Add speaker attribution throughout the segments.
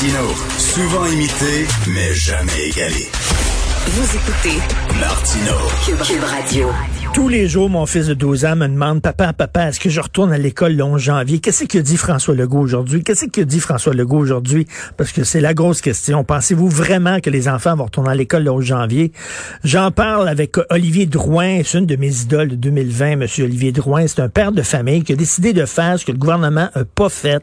Speaker 1: Martino, souvent imité, mais jamais égalé.
Speaker 2: Vous écoutez
Speaker 1: Martino,
Speaker 2: Cube, Cube Radio.
Speaker 3: Tous les jours, mon fils de 12 ans me demande, papa, papa, est-ce que je retourne à l'école le 11 janvier? Qu'est-ce que dit François Legault aujourd'hui? Qu'est-ce que dit François Legault aujourd'hui? Parce que c'est la grosse question. Pensez-vous vraiment que les enfants vont retourner à l'école le 11 janvier? J'en parle avec Olivier Drouin. C'est une de mes idoles de 2020, Monsieur Olivier Drouin. C'est un père de famille qui a décidé de faire ce que le gouvernement n'a pas fait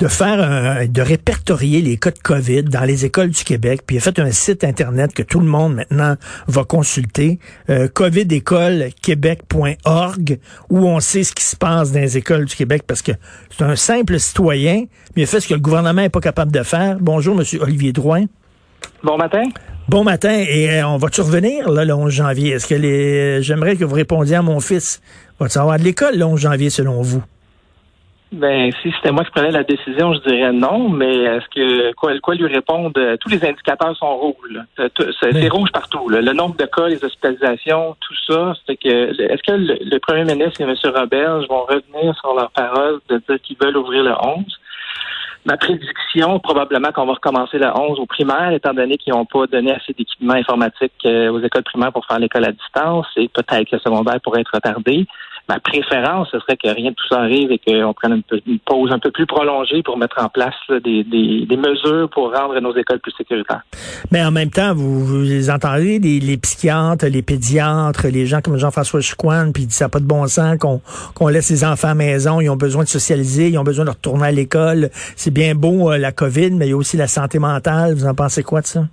Speaker 3: de faire un, de répertorier les cas de COVID dans les écoles du Québec, puis il a fait un site internet que tout le monde maintenant va consulter, euh, covidécolequebec.org, où on sait ce qui se passe dans les écoles du Québec, parce que c'est un simple citoyen, mais il a fait ce que le gouvernement n'est pas capable de faire. Bonjour, Monsieur Olivier Drouin.
Speaker 4: Bon matin.
Speaker 3: Bon matin, et euh, on va-tu revenir là, le 11 janvier? Est-ce que les... J'aimerais que vous répondiez à mon fils. Va-tu avoir de l'école le 11 janvier selon vous?
Speaker 4: Ben, si c'était moi qui prenais la décision, je dirais non, mais est-ce que quoi, quoi lui répondre? Tous les indicateurs sont rouges. C'est rouge partout. là. Le nombre de cas, les hospitalisations, tout ça. C'est que est-ce que le, le premier ministre et M. Roberge vont revenir sur leur parole de dire qu'ils veulent ouvrir le 11? Ma prédiction, probablement qu'on va recommencer le 11 au primaire, étant donné qu'ils n'ont pas donné assez d'équipements informatiques euh, aux écoles primaires pour faire l'école à distance, et peut-être que le secondaire pourrait être retardé. Ma préférence, ce serait que rien de tout ça arrive et qu'on prenne une, pause un peu plus prolongée pour mettre en place des, mesures pour rendre nos écoles plus sécuritaires.
Speaker 3: Mais en même temps, vous, vous entendez, les, les psychiatres, les pédiatres, les gens comme Jean-François Chicoine, puis il ça pas de bon sens qu'on qu'on laisse les enfants à la maison, ils ont besoin de socialiser, ils ont besoin de retourner à l'école. C'est bien beau euh, la COVID, mais il y a aussi la santé mentale. Vous en pensez quoi de ça?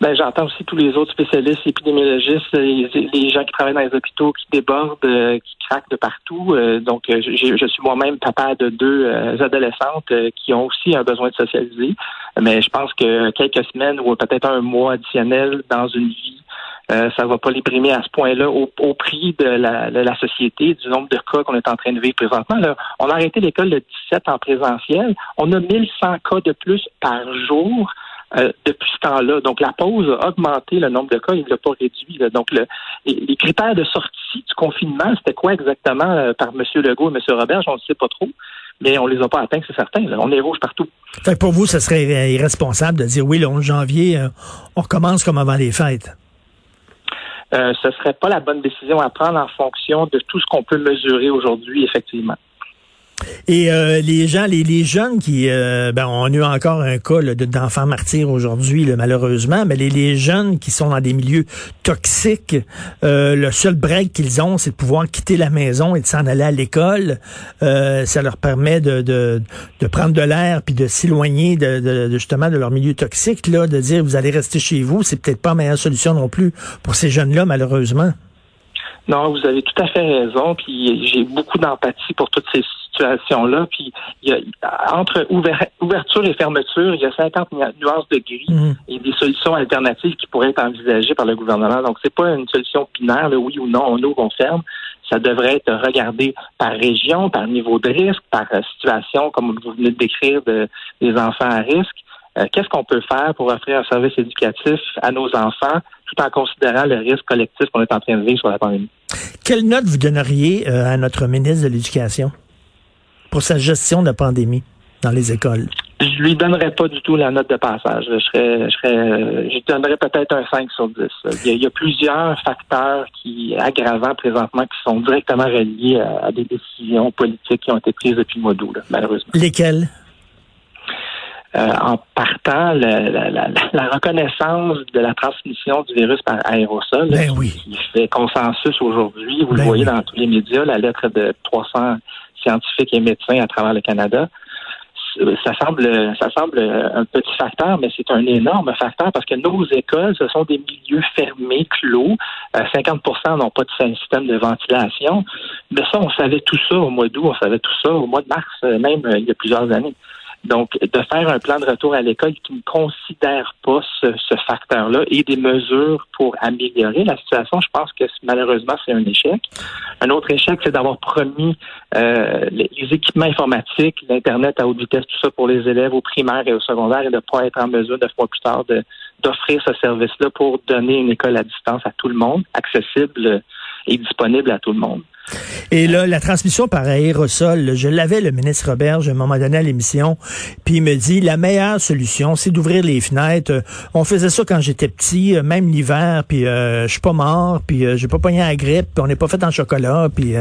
Speaker 4: Ben, j'entends aussi tous les autres spécialistes, épidémiologistes, les, gens qui travaillent dans les hôpitaux qui débordent, euh, qui craquent de partout. Euh, donc, euh, je suis moi-même papa de deux adolescentes qui ont aussi un besoin de socialiser. Mais je pense que quelques semaines ou peut-être un mois additionnel dans une vie, ça va pas les primer à ce point-là au, prix de la, société, du nombre de cas qu'on est en train de vivre présentement. On a arrêté l'école le 17 en présentiel. On a 1100 cas de plus par jour. Euh, depuis ce temps-là. Donc, la pause a augmenté le nombre de cas, il ne l'a pas réduit. là. Donc, le, les, critères de sortie du confinement, c'était quoi exactement euh, par M. Legault et M. Robert? On ne sait pas trop, mais on les a pas atteints, c'est certain. là. On est rouge partout.
Speaker 3: Fait que pour vous, ce serait euh, irresponsable de dire oui, le 11 janvier, euh, on recommence comme avant les fêtes?
Speaker 4: Euh, ce serait pas la bonne décision à prendre en fonction de tout ce qu'on peut mesurer aujourd'hui, effectivement.
Speaker 3: Et euh, les gens, les, les jeunes qui, euh, ben, on a eu encore un cas d'enfants martyrs aujourd'hui, malheureusement, mais les, les jeunes qui sont dans des milieux toxiques, euh, le seul break qu'ils ont, c'est de pouvoir quitter la maison et de s'en aller à l'école. Euh, ça leur permet de, de, de prendre de l'air puis de s'éloigner de- de- justement de leur milieu toxique, là, de dire vous allez rester chez vous, c'est peut-être pas la meilleure solution non plus pour ces jeunes-là, malheureusement.
Speaker 4: Non, vous avez tout à fait raison. Puis j'ai beaucoup d'empathie pour toutes ces situations-là. Puis il y a, entre ouver- ouverture et fermeture, il y a 50 nu- nuances de gris
Speaker 3: Mhm.
Speaker 4: et des solutions alternatives qui pourraient être envisagées par le gouvernement. Donc c'est pas une solution binaire, là, oui ou non, on ouvre, on ferme. Ça devrait être regardé par région, par niveau de risque, par euh, situation, comme vous venez de décrire, de, des enfants à risque. Euh, Qu'est-ce qu'on peut faire pour offrir un service éducatif à nos enfants tout en considérant le risque collectif qu'on est en train de vivre sur la pandémie?
Speaker 3: Quelle note vous donneriez euh, à notre ministre de l'Éducation? Pour sa gestion de la pandémie dans les écoles?
Speaker 4: Je lui donnerais pas du tout la note de passage. Je serais, je serais, euh, je donnerais peut-être un 5 sur 10. Il y, a, il y a plusieurs facteurs qui aggravants présentement qui sont directement reliés à, à des décisions politiques qui ont été prises depuis le mois d'août, malheureusement.
Speaker 3: Lesquels?
Speaker 4: Euh, en partant, la, la- la- la reconnaissance de la transmission du virus par aérosol,
Speaker 3: Ben oui.
Speaker 4: qui fait consensus aujourd'hui, vous
Speaker 3: Ben
Speaker 4: le voyez
Speaker 3: oui.
Speaker 4: dans tous les médias, la lettre de 300 scientifiques et médecins à travers le Canada, ça semble, ça semble un petit facteur, mais c'est un énorme facteur parce que nos écoles, ce sont des milieux fermés, clos. 50% n'ont pas de système de ventilation. Mais ça, on savait tout ça au mois d'août, on savait tout ça au mois de mars, même il y a plusieurs années. Donc, de faire un plan de retour à l'école qui ne considère pas ce, facteur-là et des mesures pour améliorer la situation, je pense que malheureusement, c'est un échec. Un autre échec, c'est d'avoir promis euh, les, équipements informatiques, l'Internet à haute vitesse, tout ça pour les élèves au primaire et au secondaire et de ne pas être en mesure, neuf mois plus tard, d'offrir ce service-là pour donner une école à distance à tout le monde, accessible et disponible à tout le monde.
Speaker 3: Et là, la transmission par aérosol, je l'avais, le ministre Robert, à un moment donné à l'émission, puis il me dit, la meilleure solution, c'est d'ouvrir les fenêtres. On faisait ça quand j'étais petit, euh, même l'hiver, puis euh, je suis pas mort, puis euh, j'ai pas pogné la grippe, puis on n'est pas fait en chocolat, puis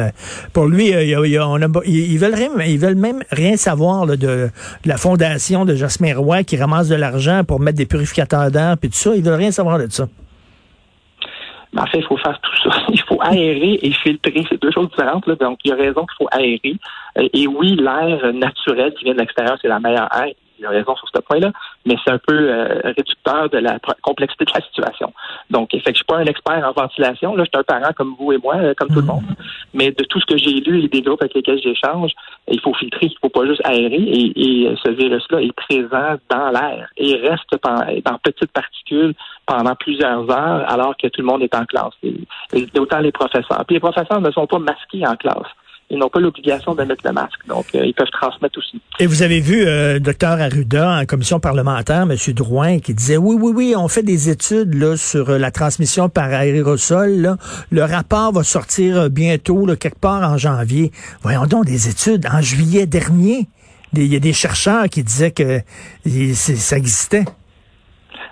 Speaker 3: pour lui, on a, ils, veulent rien, ils veulent même rien savoir de, de, la fondation de Jasmin Roy qui ramasse de l'argent pour mettre des purificateurs d'air, puis tout ça, ils veulent rien savoir de ça.
Speaker 4: En fait, il faut faire tout ça. Il faut aérer et filtrer. C'est deux choses différentes. Là. Donc, il y a raison qu'il faut aérer. Euh, et oui, l'air naturel qui vient de l'extérieur, c'est la meilleure air il a raison sur ce point-là, mais c'est un peu euh, réducteur de la complexité de la situation. Donc, fait que je suis pas un expert en ventilation. Là, je suis un parent comme vous et moi, euh, comme tout le monde. Mais de tout ce que j'ai lu et des groupes avec lesquels j'échange, il faut filtrer. Il faut pas juste aérer. Et, ce virus-là est présent dans l'air et reste dans, petites particules pendant plusieurs heures alors que tout le monde est en classe. Et, autant les professeurs. Puis les professeurs ne sont pas masqués en classe ils n'ont pas l'obligation de mettre le masque. Donc, euh, ils peuvent transmettre aussi.
Speaker 3: Et vous avez vu, euh, docteur Arruda, en commission parlementaire, M. Drouin, qui disait, oui, oui, oui, on fait des études là, sur euh, la transmission par aérosol. Là. Le rapport va sortir bientôt, là, quelque part en janvier. Voyons donc des études en juillet dernier. Il y a des chercheurs qui disaient que ça existait.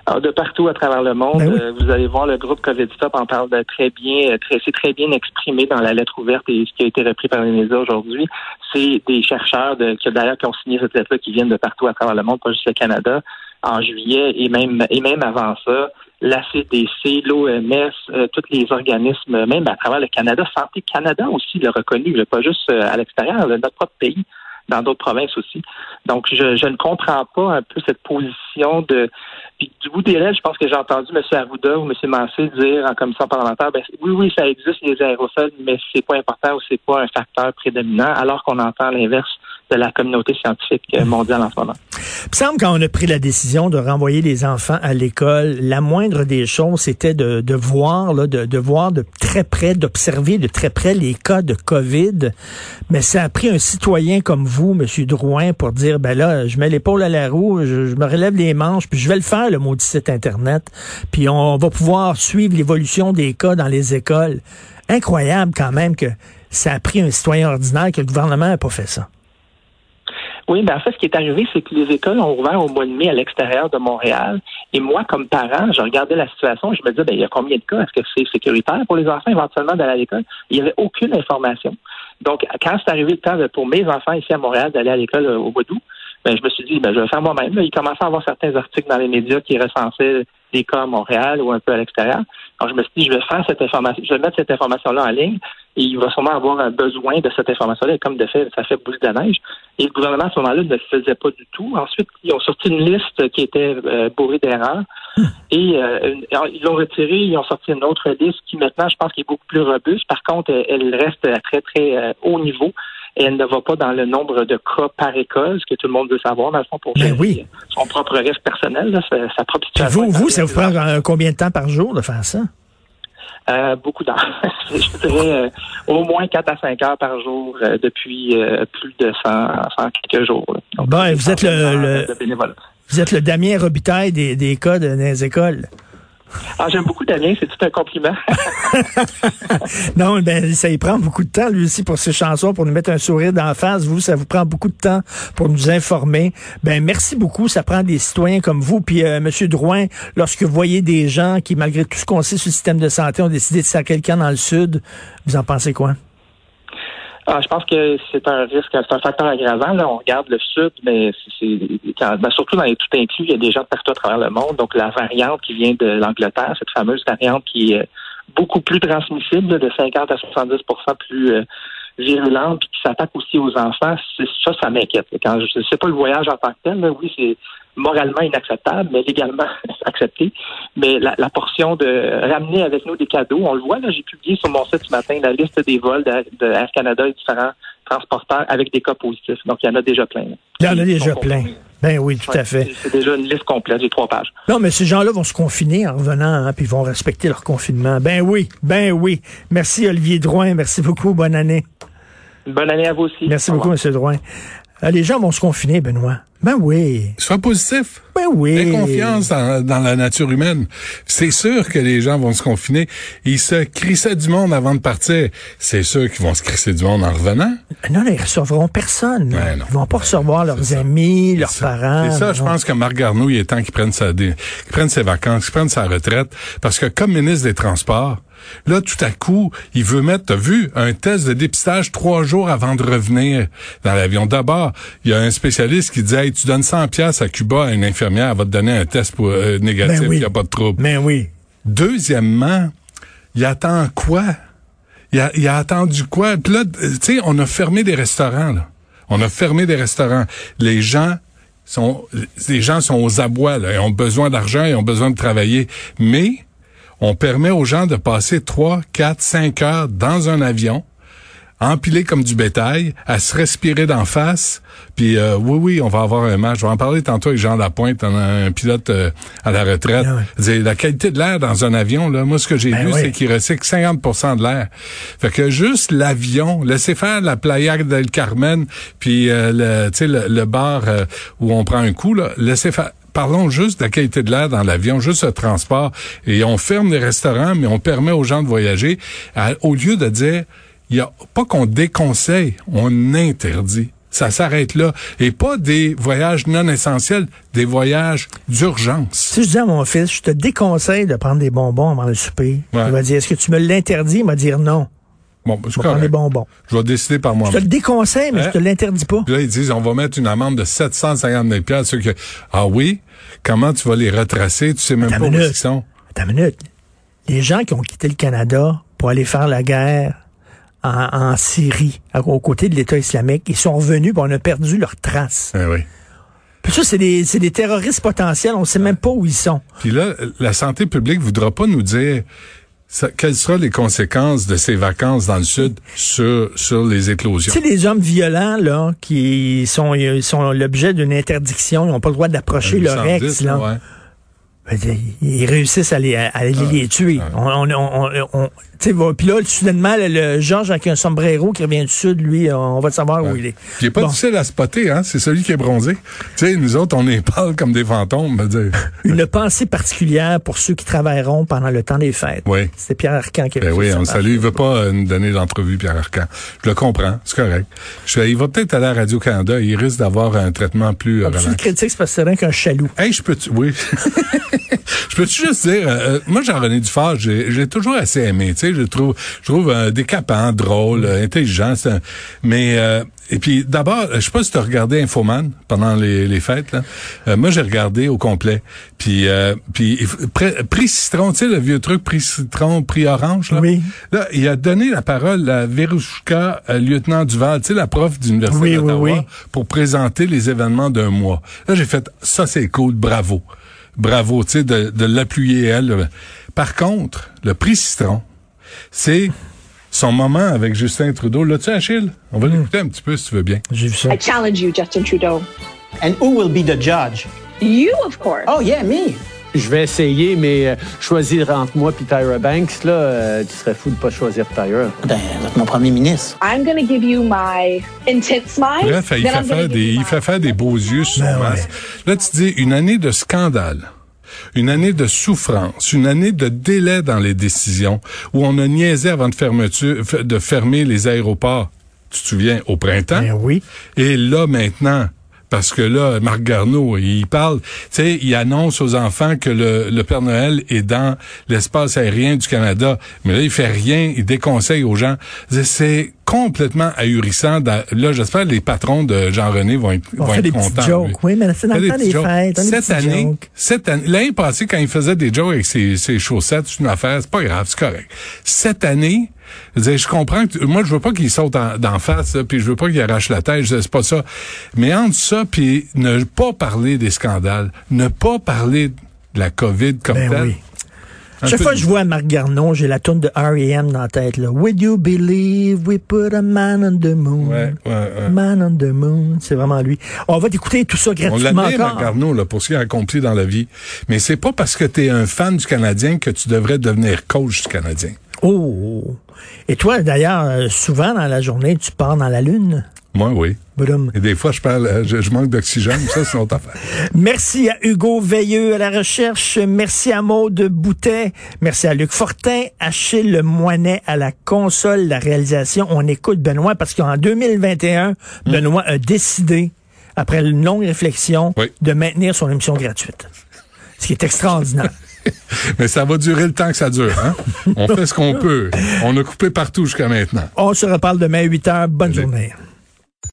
Speaker 4: Alors, de partout à travers le monde, ben euh, vous allez voir le groupe COVID Stop en parle de très bien, euh, très, c'est très bien exprimé dans la lettre ouverte et ce qui a été repris par les médias aujourd'hui. C'est des chercheurs de, qui d'ailleurs qui ont signé cette lettre-là qui viennent de partout à travers le monde, pas juste le Canada, en juillet et même et même avant ça, la CDC, l'OMS, euh, tous les organismes, même à travers le Canada, Santé Canada aussi l'a reconnu, pas juste à l'extérieur, notre propre pays dans d'autres provinces aussi. Donc, je, je, ne comprends pas un peu cette position de. Puis du bout des lèvres, je pense que j'ai entendu M. Arruda ou M. Massé dire en commission parlementaire, ben, oui, oui, ça existe les aérosols, mais c'est pas important ou c'est pas un facteur prédominant, alors qu'on entend l'inverse de la communauté scientifique euh, mondiale en ce moment.
Speaker 3: Il me semble quand on a pris la décision de renvoyer les enfants à l'école, la moindre des choses, c'était de, de voir, là, de, de voir de très près, d'observer de très près les cas de COVID. Mais ça a pris un citoyen comme vous, M. Drouin, pour dire, ben là, je mets l'épaule à la roue, je, me relève les manches, puis je vais le faire, le maudit site Internet. Puis on va pouvoir suivre l'évolution des cas dans les écoles. Incroyable quand même que ça a pris un citoyen ordinaire que le gouvernement n'a pas fait ça.
Speaker 4: Oui, ben en fait, ce qui est arrivé, c'est que les écoles ont ouvert au mois de mai à l'extérieur de Montréal. Et moi, comme parent, je regardais la situation, je me disais, ben, il y a combien de cas? Est-ce que c'est sécuritaire pour les enfants éventuellement d'aller à l'école? Il n'y avait aucune information. Donc, quand c'est arrivé le temps pour mes enfants ici à Montréal d'aller à l'école euh, au mois d'août, ben, je me suis dit, ben, je vais faire moi-même. Il commençait à avoir certains articles dans les médias qui recensaient cas à Montréal ou un peu à l'extérieur. Alors, je me suis dit, je vais faire cette information, je vais mettre cette information-là en ligne et il va sûrement avoir un besoin de cette information-là. Et comme de fait, ça fait bouger de neige. Et le gouvernement, à ce moment-là, ne le faisait pas du tout. Ensuite, ils ont sorti une liste qui était euh, bourrée d'erreurs. Et euh, ils l'ont retiré, ils ont sorti une autre liste qui maintenant, je pense, qui est beaucoup plus robuste. Par contre, elle reste à très, très euh, haut niveau et elle ne va pas dans le nombre de cas par école, ce que tout le monde veut savoir, dans le fond, pour
Speaker 3: ben oui.
Speaker 4: son propre risque personnel, sa, propre situation.
Speaker 3: Vous, vous ça vous prend combien de temps par jour de faire ça?
Speaker 4: Euh, beaucoup d'heures. je dirais euh, au moins 4 à 5 heures par jour euh, depuis plus de 100, 100 quelques jours.
Speaker 3: bon, vous êtes le, vous êtes le Damien Robitaille des, des cas de, des écoles.
Speaker 4: Ah, j'aime beaucoup Damien, c'est tout un compliment.
Speaker 3: non, ben ça y prend beaucoup de temps lui aussi pour ses chansons, pour nous mettre un sourire d'en face. Vous, ça vous prend beaucoup de temps pour nous informer. Ben merci beaucoup. Ça prend des citoyens comme vous. Puis euh, Monsieur Drouin, lorsque vous voyez des gens qui, malgré tout ce qu'on sait sur le système de santé, ont décidé de sacrer quelqu'un dans le sud, vous en pensez quoi?
Speaker 4: Ah, je pense que c'est un risque, c'est un facteur aggravant. Là, on regarde le sud, mais c'est ben, surtout dans les tout inclus, il y a des gens partout à travers le monde. Donc la variante qui vient de l'Angleterre, cette fameuse variante qui est beaucoup plus transmissible, de 50 à 70% plus euh, virulente qui s'attaque aussi aux enfants, ça, ça m'inquiète. Quand je sais pas le voyage en tant que tel, là, oui, c'est moralement inacceptable, mais légalement accepté. Mais la, la portion de ramener avec nous des cadeaux, on le voit, là, j'ai publié sur mon site ce matin la liste des vols de, de Air Canada et différents transporteurs avec des cas positifs. Donc, il y en a déjà plein. là.
Speaker 3: Il y en a déjà plein. Ben oui, tout
Speaker 4: Ouais,
Speaker 3: à fait.
Speaker 4: c'est- déjà une liste complète, j'ai trois pages.
Speaker 3: Non, mais ces gens-là vont se confiner en revenant, hein, puis ils vont respecter leur confinement. Ben oui, ben oui. Merci Olivier Drouin, merci beaucoup, bonne année.
Speaker 4: Bonne année à vous aussi.
Speaker 3: Merci
Speaker 4: Au
Speaker 3: beaucoup. M. Drouin. Euh, les gens vont se confiner, Benoît. Ben oui,
Speaker 5: Sois positif.
Speaker 3: ben oui.
Speaker 5: Aie confiance dans, dans la nature humaine. C'est sûr que les gens vont se confiner. Ils se crissaient du monde avant de partir. C'est sûr qu'ils vont se crisser du monde en revenant.
Speaker 3: Non, là, ils recevront personne.
Speaker 5: Ouais, non.
Speaker 3: ils vont pas recevoir leurs
Speaker 5: ça.
Speaker 3: amis, leurs
Speaker 5: ça.
Speaker 3: parents.
Speaker 5: C'est ça, je
Speaker 3: non.
Speaker 5: pense que Marc Garneau, il est temps qu'il prenne, sa, qu'il prenne ses vacances, qu'il prenne sa retraite. Parce que comme ministre des Transports, là, tout à coup, il veut mettre, t'as vu, un test de dépistage trois jours avant de revenir dans l'avion. D'abord, il y a un spécialiste qui dit, hey, tu donnes 100 pièces à Cuba à une infirmière, elle va te donner un test pour, euh, négatif, il
Speaker 3: Ben oui.
Speaker 5: n'y a pas de trouble.
Speaker 3: Ben oui.
Speaker 5: Deuxièmement, il attend quoi? Il a, il a attendu quoi? Puis là, tu sais, on a fermé des restaurants, là. On a fermé des restaurants. Les gens sont, les gens sont aux abois, là. Ils ont besoin d'argent, ils ont besoin de travailler. Mais, on permet aux gens de passer trois, quatre, cinq heures dans un avion, empilé comme du bétail, à se respirer d'en face. Puis euh, oui, oui, on va avoir un match. Je vais en parler tantôt avec Jean Lapointe, on a un pilote euh, à la retraite.
Speaker 3: Ah
Speaker 5: La qualité de l'air dans un avion, là, moi, ce que j'ai
Speaker 3: Ben
Speaker 5: vu,
Speaker 3: oui.
Speaker 5: c'est qu'il recycle 50% de l'air. Fait que juste l'avion, laissez faire la Playa del Carmen, puis euh, le, tu sais, le, le bar euh, où on prend un coup, là, laissez faire. Parlons juste de la qualité de l'air dans l'avion, juste le transport. Et on ferme les restaurants, mais on permet aux gens de voyager. À- au lieu de dire, il y a pas qu'on déconseille, on interdit. Ça s'arrête là. Et pas des voyages non essentiels, des voyages d'urgence.
Speaker 3: Si je dis à mon fils, je te déconseille de prendre des bonbons avant le souper,
Speaker 5: Ouais.
Speaker 3: il va dire, est-ce que tu me l'interdis? Il va dire non.
Speaker 5: Bon, ben,
Speaker 3: Je des
Speaker 5: correct.
Speaker 3: bonbons.
Speaker 5: Je vais décider par
Speaker 3: Je te
Speaker 5: moi-même.
Speaker 3: le déconseille, mais
Speaker 5: Hein?
Speaker 3: je te l'interdis pas.
Speaker 5: Puis là, ils disent, on va mettre une amende de 750 000 piastres, ceux que, ah oui? Comment tu vas les retracer? Tu sais même
Speaker 3: Attends
Speaker 5: pas où ils sont.
Speaker 3: Attends une minute. Les gens qui ont quitté le Canada pour aller faire la guerre en, en Syrie, à- aux côtés de l'État islamique, ils sont revenus, puis on a perdu leurs traces.
Speaker 5: Eh oui.
Speaker 3: Puis ça, c'est des, c'est des terroristes potentiels, on sait même pas où ils sont.
Speaker 5: Puis là, la santé publique voudra pas nous dire ça- quelles seront les conséquences de ces vacances dans le Sud sur, sur les éclosions?
Speaker 3: Tu sais, les hommes violents, là, qui sont, ils sont l'objet d'une interdiction, ils n'ont pas le droit d'approcher leur
Speaker 5: 810,
Speaker 3: ex, là.
Speaker 5: ouais.
Speaker 3: Ben, Ils réussissent à les, à les, les tuer. On, on, on, puis là, soudainement, le, le Georges avec un sombrero qui revient du sud, lui, on va savoir où il est.
Speaker 5: Il est pas
Speaker 3: Bon.
Speaker 5: difficile à spotter, hein? C'est celui qui est bronzé. Tu sais, nous autres, on est pâles comme des fantômes, me dire.
Speaker 3: Une pensée particulière pour ceux qui travailleront pendant le temps des fêtes.
Speaker 5: Oui.
Speaker 3: C'était Pierre Arcan qui a
Speaker 5: Ben oui, on le salue. Il veut pas euh, nous donner d'entrevue, Pierre Arcan. Je le comprends, c'est correct. Je, il va peut-être aller à Radio-Canada. Il risque d'avoir un traitement plus euh,
Speaker 3: tu le critiques, c'est parce que c'est rien qu'un chaloux.
Speaker 5: Hey, je peux-tu, oui. je peux-tu juste dire, euh, euh, moi, Jean-René Dufort, j'ai, j'ai toujours assez aimé, tu sais, je trouve, je trouve euh, décapant, drôle, euh, intelligent, c'est un- mais, euh, et puis, d'abord, je sais pas si tu as regardé Infoman pendant les, les fêtes, là. Euh, moi, j'ai regardé au complet. Puis, euh, puis, prix citron, tu sais, le vieux truc, prix citron, prix orange, là?
Speaker 3: Oui.
Speaker 5: Là, il a donné la parole à Verouchka, euh, lieutenant Duval, tu sais, la prof d'Université
Speaker 3: Oui, oui,
Speaker 5: d'Ottawa,
Speaker 3: oui.
Speaker 5: pour présenter les événements d'un mois. Là, j'ai fait, ça c'est cool, bravo. Bravo, tu sais, de, de l'appuyer elle. Par contre, le prix Citron, c'est son moment avec Justin Trudeau. Là, tu Achille? On va l'écouter un petit peu si tu veux bien.
Speaker 3: J'ai vu ça.
Speaker 6: I challenge you, Justin Trudeau.
Speaker 7: And who will be the judge?
Speaker 6: You, of course.
Speaker 7: Oh, yeah, me.
Speaker 8: Je vais essayer, mais euh, choisir entre moi et Tyra Banks, là, euh, tu serais fou de pas choisir Tyra.
Speaker 7: Ben, mon premier ministre.
Speaker 6: I'm going to give you my intense smile.
Speaker 5: Bref, il fait, faire des, il fait faire des beaux yeux sur
Speaker 3: Ben ouais.
Speaker 5: Là, tu dis une année de scandale. Une année de souffrance, une année de délai dans les décisions, où on a niaisé avant de, fermeture, de fermer les aéroports, tu te souviens, au printemps?
Speaker 3: Ben oui.
Speaker 5: Et là, maintenant, parce que là, Marc Garneau, il parle, tu sais, il annonce aux enfants que le, le Père Noël est dans l'espace aérien du Canada. Mais là, il fait rien, il déconseille aux gens. C'est complètement ahurissant. Là, j'espère que les patrons de Jean-René vont être,
Speaker 3: On
Speaker 5: vont
Speaker 3: fait
Speaker 5: être
Speaker 3: des
Speaker 5: contents.
Speaker 3: jokes.
Speaker 5: lui.
Speaker 3: Oui, mais c'est dans le temps des fêtes.
Speaker 5: Cette année, cette année, l'année passée, quand il faisait des jokes avec ses, ses chaussettes, c'est une affaire, c'est pas grave, c'est correct. Cette année, Je, veux dire, je comprends que moi je veux pas qu'il saute en- d'en face, là, puis je veux pas qu'il arrache la tête, je- c'est pas ça. Mais entre ça puis ne pas parler des scandales, ne pas parler de la COVID comme
Speaker 3: Ben
Speaker 5: telle.
Speaker 3: oui. Chaque fois que je vois Marc Garneau, j'ai la tourne de R.E.M. dans la tête. Là. Would you believe we put a man on the moon?
Speaker 5: Ouais, ouais, ouais.
Speaker 3: Man on the moon, c'est vraiment lui. On va t'écouter tout ça
Speaker 5: On
Speaker 3: gratuitement encore.
Speaker 5: Marc Garneau, là, pour ce qu'il a accompli dans la vie. Mais c'est pas parce que tu es un fan du Canadien que tu devrais devenir coach du Canadien.
Speaker 3: Oh! Et toi, d'ailleurs, euh, souvent dans la journée, tu pars dans la Lune?
Speaker 5: Moi, oui. Et des fois, je parle, euh, je, je manque d'oxygène, ça, c'est une autre affaire.
Speaker 3: Merci à Hugo Veilleux à la recherche. Merci à Maude Boutet. Merci à Luc Fortin. Achille Le Moinet à la console, la réalisation. On écoute Benoît parce qu'en 2021, Benoît a décidé, après une longue réflexion,
Speaker 5: Oui.
Speaker 3: de maintenir son émission gratuite. Ce qui est extraordinaire.
Speaker 5: Mais ça va durer le temps que ça dure. Hein? On fait ce qu'on peut. On a coupé partout jusqu'à maintenant.
Speaker 3: On se reparle demain à 8 heures. Bonne journée.